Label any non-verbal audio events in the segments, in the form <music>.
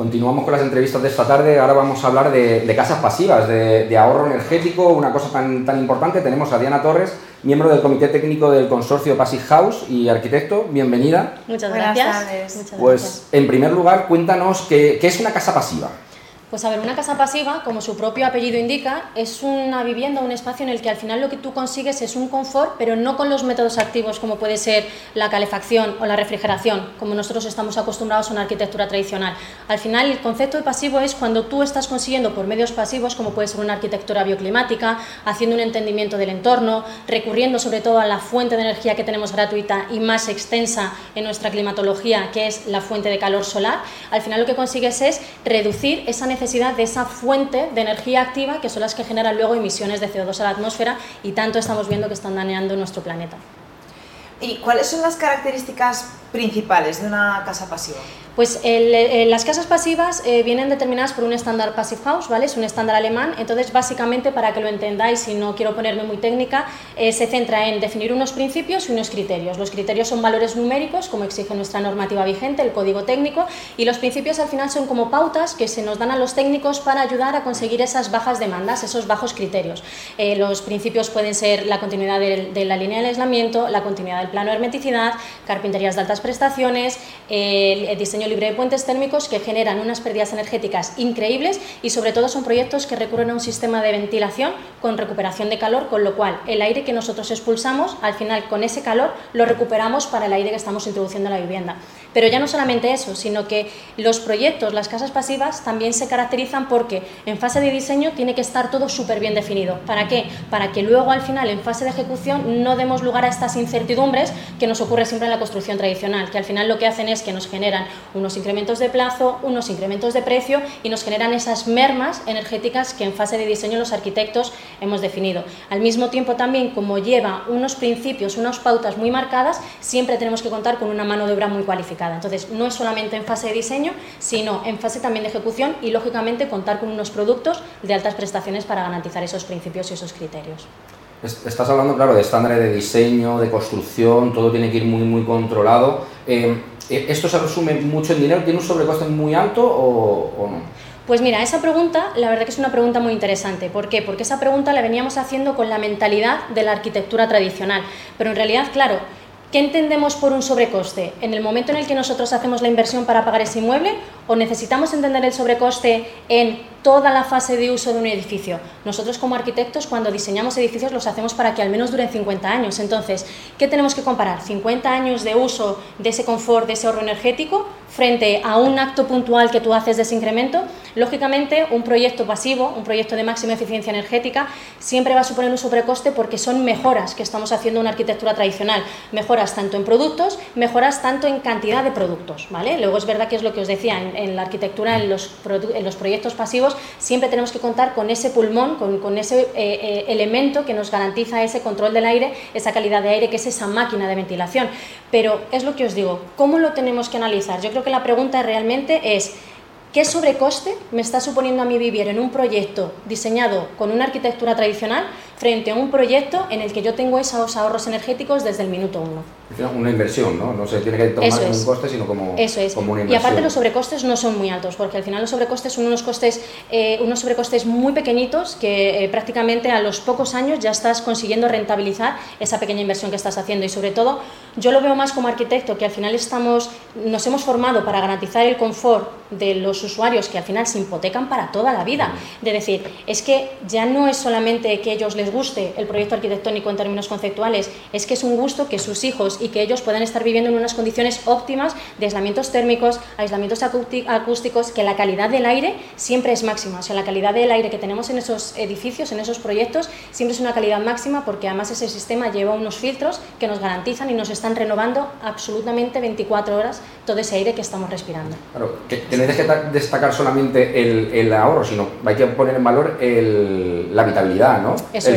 Continuamos con las entrevistas de esta tarde. Ahora vamos a hablar de, casas pasivas, de, ahorro energético, una cosa tan, tan importante. Tenemos a Diana Torres, miembro del Comité Técnico del Consorcio Passive House y arquitecto. Bienvenida. Muchas gracias. pues, en primer lugar, cuéntanos qué es una casa pasiva. Pues a ver, una casa pasiva, como su propio apellido indica, es una vivienda, un espacio en el que al final lo que tú consigues es un confort, pero no con los métodos activos como puede ser la calefacción o la refrigeración, como nosotros estamos acostumbrados a una arquitectura tradicional. Al final el concepto de pasivo es cuando tú estás consiguiendo por medios pasivos, como puede ser una arquitectura bioclimática, haciendo un entendimiento del entorno, recurriendo sobre todo a la fuente de energía que tenemos gratuita y más extensa en nuestra climatología, que es la fuente de calor solar, al final lo que consigues es reducir esa necesidad necesidad de esa fuente de energía activa que son las que generan luego emisiones de CO2 a la atmósfera y tanto estamos viendo que están dañando nuestro planeta. ¿Y cuáles son las características principales de una casa pasiva? Pues eh, las casas pasivas eh, vienen determinadas por un estándar Passive House, ¿vale? Es un estándar alemán, entonces básicamente para que lo entendáis y no quiero ponerme muy técnica, eh, se centra en definir unos principios y unos criterios. Los criterios son valores numéricos, como exige nuestra normativa vigente, el código técnico, y los principios al final son como pautas que se nos dan a los técnicos para ayudar a conseguir esas bajas demandas, esos bajos criterios. los principios pueden ser la continuidad de, la línea de aislamiento, la continuidad del plano de hermeticidad, carpinterías de altas prestaciones, el diseño libre de puentes térmicos que generan unas pérdidas energéticas increíbles y sobre todo son proyectos que recurren a un sistema de ventilación con recuperación de calor, con lo cual el aire que nosotros expulsamos, al final con ese calor lo recuperamos para el aire que estamos introduciendo en la vivienda. Pero ya no solamente eso, sino que los proyectos, las casas pasivas, también se caracterizan porque en fase de diseño tiene que estar todo súper bien definido. ¿Para qué? Para que luego al final en fase de ejecución no demos lugar a estas incertidumbres que nos ocurre siempre en la construcción tradicional, que al final lo que hacen es que nos generan unos incrementos de plazo, unos incrementos de precio y nos generan esas mermas energéticas que en fase de diseño los arquitectos hemos definido. Al mismo tiempo también, como lleva unos principios, unas pautas muy marcadas, siempre tenemos que contar con una mano de obra muy cualificada. Entonces, no es solamente en fase de diseño, sino en fase también de ejecución y, lógicamente, contar con unos productos de altas prestaciones para garantizar esos principios y esos criterios. Estás hablando, claro, de estándares de diseño, de construcción, todo tiene que ir muy, muy controlado. Eh, eh, ¿Esto se resume mucho en dinero? ¿Tiene un sobrecoste muy alto o, no? Pues mira, esa pregunta, la verdad que es una pregunta muy interesante. ¿Por qué? Porque esa pregunta la veníamos haciendo con la mentalidad de la arquitectura tradicional. Pero en realidad, claro, ¿Qué entendemos por un sobrecoste? ¿En el momento en el que nosotros hacemos la inversión para pagar ese inmueble o necesitamos entender el sobrecoste en toda la fase de uso de un edificio. Nosotros como arquitectos cuando diseñamos edificios los hacemos para que al menos duren 50 años. Entonces, ¿qué tenemos que comparar? 50 años de uso de ese confort, de ese ahorro energético, frente a un acto puntual que tú haces de ese incremento. Lógicamente, un proyecto pasivo, un proyecto de máxima eficiencia energética, siempre va a suponer un sobrecoste porque son mejoras que estamos haciendo en una arquitectura tradicional. Mejoras tanto en productos, mejoras tanto en cantidad de productos. ¿vale? Luego es verdad que es lo que os decía, en, la arquitectura, en los, en los proyectos pasivos, siempre tenemos que contar con ese pulmón, con, ese eh, eh, elemento que nos garantiza ese control del aire, esa calidad de aire, que es esa máquina de ventilación. Pero es lo que os digo, ¿cómo lo tenemos que analizar? Yo creo que la pregunta realmente es... ¿Qué sobrecoste me está suponiendo a mí vivir en un proyecto diseñado con una arquitectura tradicional frente a un proyecto en el que yo tengo esos ahorros energéticos desde el minuto uno. Una inversión, ¿no? No se tiene que tomar como un coste, sino como, Eso es. una inversión. Y aparte los sobrecostes no son muy altos, porque al final los sobrecostes son unos, costes, eh, unos sobrecostes muy pequeñitos que eh, prácticamente a los pocos años ya estás consiguiendo rentabilizar esa pequeña inversión que estás haciendo. Y sobre todo, yo lo veo más como arquitecto, que al final estamos, nos hemos formado para garantizar el confort de los usuarios que al final se hipotecan para toda la vida. De decir, es que ya no es solamente que ellos les guste el proyecto arquitectónico en términos conceptuales, es que es un gusto que sus hijos y que ellos puedan estar viviendo en unas condiciones óptimas de aislamientos térmicos, aislamientos acústicos, que la calidad del aire siempre es máxima. O sea, la calidad del aire que tenemos en esos edificios, en esos proyectos, siempre es una calidad máxima porque además ese sistema lleva unos filtros que nos garantizan y nos están renovando absolutamente 24 horas todo ese aire que estamos respirando. Claro, que, que no que destacar solamente el, el, ahorro, sino hay que poner en valor el, la habitabilidad, ¿no? Eso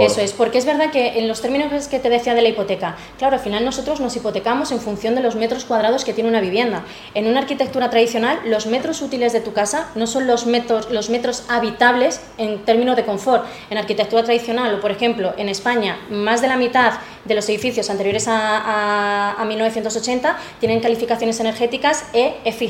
eso es, porque es verdad que en los términos que te decía de la hipoteca, claro, final nosotros nos hipotecamos en función de los metros cuadrados que tiene una vivienda. En una arquitectura tradicional, los metros útiles de tu casa no son los metros, los metros habitables en términos de confort. En arquitectura tradicional, o por ejemplo, en España, más de la mitad de los edificios anteriores a, a, 1980 tienen calificaciones energéticas E, F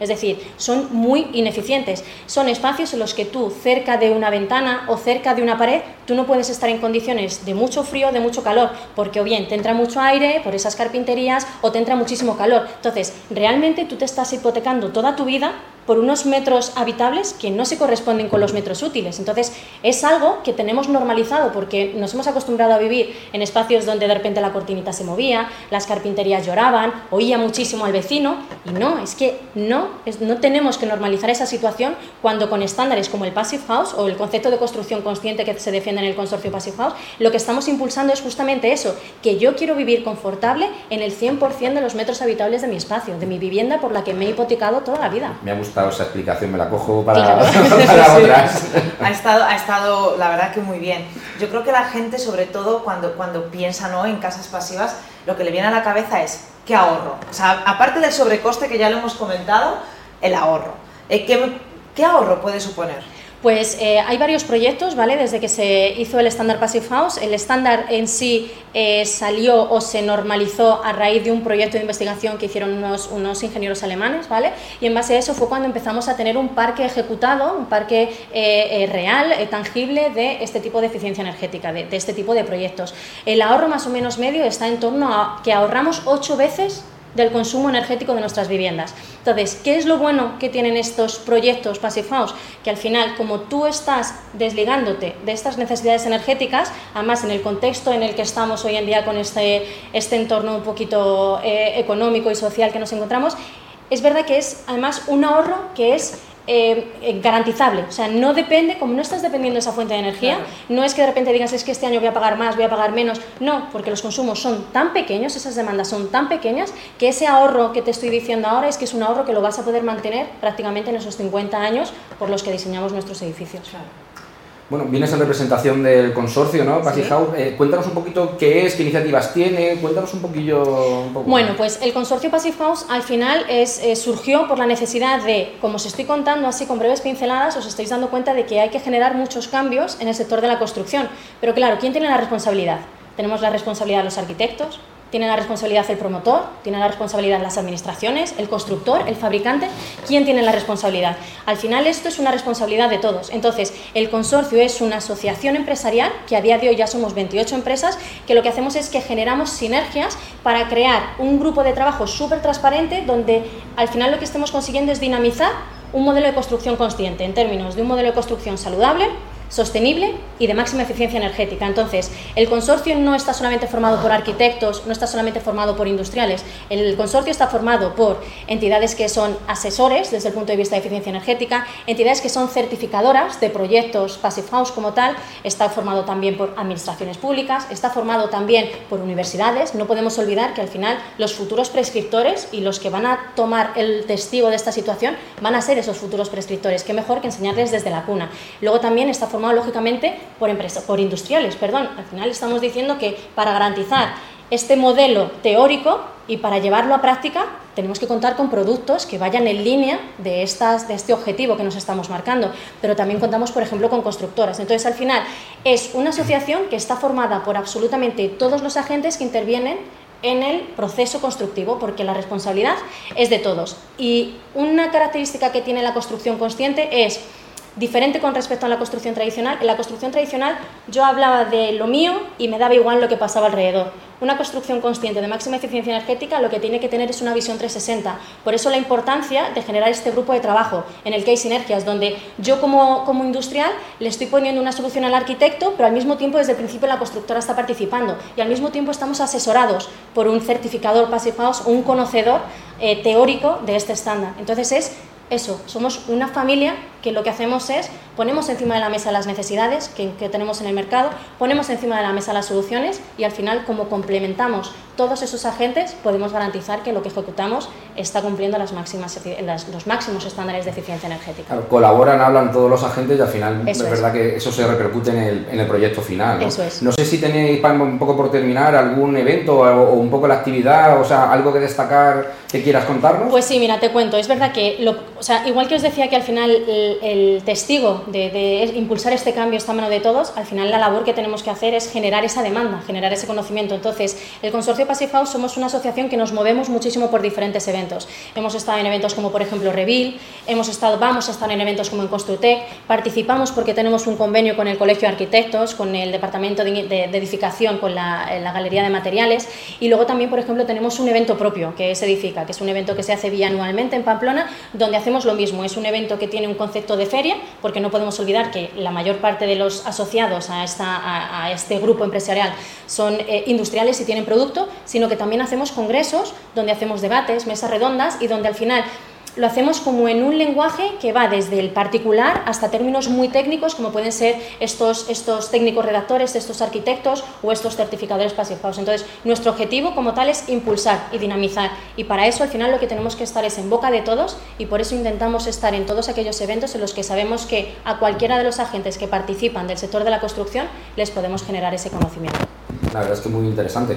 es decir, son muy ineficientes. Son espacios en los que tú, cerca de una ventana o cerca de una pared, tú no puedes estar en condiciones de mucho frío, de mucho calor, porque o bien te entra mucho aire por esas carpinterías o te entra muchísimo calor. Entonces, realmente tú te estás hipotecando toda tu vida por unos metros habitables que no se corresponden con los metros útiles. Entonces, es algo que tenemos normalizado porque nos hemos acostumbrado a vivir en espacios donde de repente la cortinita se movía, las carpinterías lloraban, oía muchísimo al vecino y no, es que no, no tenemos que normalizar esa situación cuando con estándares como el Passive House o el concepto de construcción consciente que se defiende en el consorcio Passive House, lo que estamos impulsando es justamente eso, que yo quiero vivir confortable en el 100% de los metros habitables de mi espacio, de mi vivienda por la que me he hipotecado toda la vida. Esa explicación, me la cojo para, <laughs> otras. Ha estado, ha estado, la verdad que muy bien. Yo creo que la gente, sobre todo cuando, cuando piensa ¿no? en casas pasivas, lo que le viene a la cabeza es ¿qué ahorro? O sea, aparte del sobrecoste que ya lo hemos comentado, el ahorro. Eh, ¿Qué, qué ahorro puede suponer? Pues eh, hay varios proyectos, ¿vale? Desde que se hizo el estándar Passive House, el estándar en sí eh, salió o se normalizó a raíz de un proyecto de investigación que hicieron unos, unos, ingenieros alemanes, ¿vale? Y en base a eso fue cuando empezamos a tener un parque ejecutado, un parque eh, real, tangible de este tipo de eficiencia energética, de este tipo de proyectos. El ahorro más o menos medio está en torno a que ahorramos ocho veces del consumo energético de nuestras viviendas. Entonces, ¿qué es lo bueno que tienen estos proyectos Passive House? Que al final, como tú estás desligándote de estas necesidades energéticas, además en el contexto en el que estamos hoy en día con este, este entorno un poquito eh, económico y social que nos encontramos, es verdad que es además un ahorro que es eh, eh, garantizable. O sea, no depende, como no estás dependiendo de esa fuente de energía, no es que de repente digas es que este año voy a pagar más, voy a pagar menos. No, porque los consumos son tan pequeños, esas demandas son tan pequeñas, que ese ahorro que te estoy diciendo ahora es que es un ahorro que lo vas a poder mantener prácticamente en esos 50 años por los que diseñamos nuestros edificios. Bueno, vienes en representación del consorcio, ¿no? Passive House. Eh, cuéntanos un poquito qué es, qué iniciativas tiene, cuéntanos un poquillo. bueno, pues el consorcio Passive House al final es, eh, surgió por la necesidad de, como os estoy contando así con breves pinceladas, os estáis dando cuenta de que hay que generar muchos cambios en el sector de la construcción. Pero claro, ¿quién tiene la responsabilidad? Tenemos la responsabilidad de los arquitectos, tiene la responsabilidad el promotor, tiene la responsabilidad las administraciones, el constructor, el fabricante. ¿Quién tiene la responsabilidad? Al final esto es una responsabilidad de todos. Entonces, el consorcio es una asociación empresarial, que a día de hoy ya somos 28 empresas, que lo que hacemos es que generamos sinergias para crear un grupo de trabajo súper transparente donde al final lo que estemos consiguiendo es dinamizar un modelo de construcción consciente en términos de un modelo de construcción saludable, sostenible y de máxima eficiencia energética. Entonces, el consorcio no está solamente formado por arquitectos, no está solamente formado por industriales, el consorcio está formado por entidades que son asesores desde el punto de vista de eficiencia energética, entidades que son certificadoras de proyectos Passive House como tal, está formado también por administraciones públicas, está formado también por universidades. No podemos olvidar que al final los futuros prescriptores y los que van a tomar el testigo de esta situación van a ser esos futuros prescriptores. Qué mejor que enseñarles desde la cuna. Luego también está formado lógicamente por, empresas, por industriales. Perdón. Al final estamos diciendo que para garantizar este modelo teórico y para llevarlo a práctica tenemos que contar con productos que vayan en línea de, estas, de este objetivo que nos estamos marcando, pero también contamos, por ejemplo, con constructoras. Entonces, al final, es una asociación que está formada por absolutamente todos los agentes que intervienen en el proceso constructivo, porque la responsabilidad es de todos. Y una característica que tiene la construcción consciente es diferente con respecto a la construcción tradicional. En la construcción tradicional yo hablaba de lo mío y me daba igual lo que pasaba alrededor. Una construcción consciente de máxima eficiencia energética lo que tiene que tener es una visión 360. Por eso la importancia de generar este grupo de trabajo en el que hay sinergias, donde yo como, como industrial le estoy poniendo una solución al arquitecto, pero al mismo tiempo desde el principio la constructora está participando y al mismo tiempo estamos asesorados por un certificador Passive House o un conocedor eh, teórico de este estándar. Entonces es eso, somos una familia que lo que hacemos es ponemos encima de la mesa las necesidades que, tenemos en el mercado, ponemos encima de la mesa las soluciones y al final como complementamos todos esos agentes podemos garantizar que lo que ejecutamos está cumpliendo las máximas, los máximos estándares de eficiencia energética. colaboran, hablan todos los agentes y al final es, verdad que eso se repercute en el, proyecto final. ¿no? sé si tenéis, un poco por terminar, algún evento o, un poco la actividad, o sea, algo que destacar que quieras contarnos. Pues sí, mira, te cuento. Es verdad que, o sea, igual que os decía que al final el, testigo de, impulsar este cambio está a mano de todos, al final la labor que tenemos que hacer es generar esa demanda, generar ese conocimiento. Entonces, el Consorcio Passive House somos una asociación que nos movemos muchísimo por diferentes eventos. Hemos estado en eventos como, por ejemplo, Revil, hemos estado, vamos a estar en eventos como en Construtec, participamos porque tenemos un convenio con el Colegio de Arquitectos, con el Departamento de, Edificación, con la, la, Galería de Materiales y luego también, por ejemplo, tenemos un evento propio que es Edifica, que es un evento que se hace bianualmente en Pamplona, donde hacemos lo mismo. Es un evento que tiene un concepto de feria, porque no podemos olvidar que la mayor parte de los asociados a, esta, a, este grupo empresarial son eh, industriales y tienen producto, sino que también hacemos congresos donde hacemos debates, mesas redondas y donde al final lo hacemos como en un lenguaje que va desde el particular hasta términos muy técnicos como pueden ser estos, estos técnicos redactores, estos arquitectos o estos certificadores pacificados. Entonces, nuestro objetivo como tal es impulsar y dinamizar y para eso al final lo que tenemos que estar es en boca de todos y por eso intentamos estar en todos aquellos eventos en los que sabemos que a cualquiera de los agentes que participan del sector de la construcción les podemos generar ese conocimiento. La verdad es que muy interesante.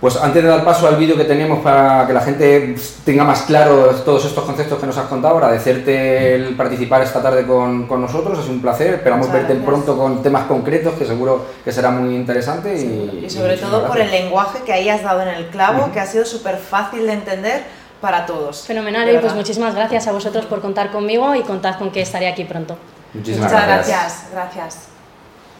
Pues antes de dar paso al vídeo que tenemos para que la gente tenga más claro todos estos conceptos que nos has contado, agradecerte el participar esta tarde con, con nosotros, es un placer, esperamos verte pronto con temas concretos que seguro que será muy interesante. Y, sobre todo por el lenguaje que ahí has dado en el clavo, que ha sido súper fácil de entender para todos. Fenomenal, y pues muchísimas gracias a vosotros por contar conmigo y contad con que estaré aquí pronto. Muchísimas Muchas gracias. gracias.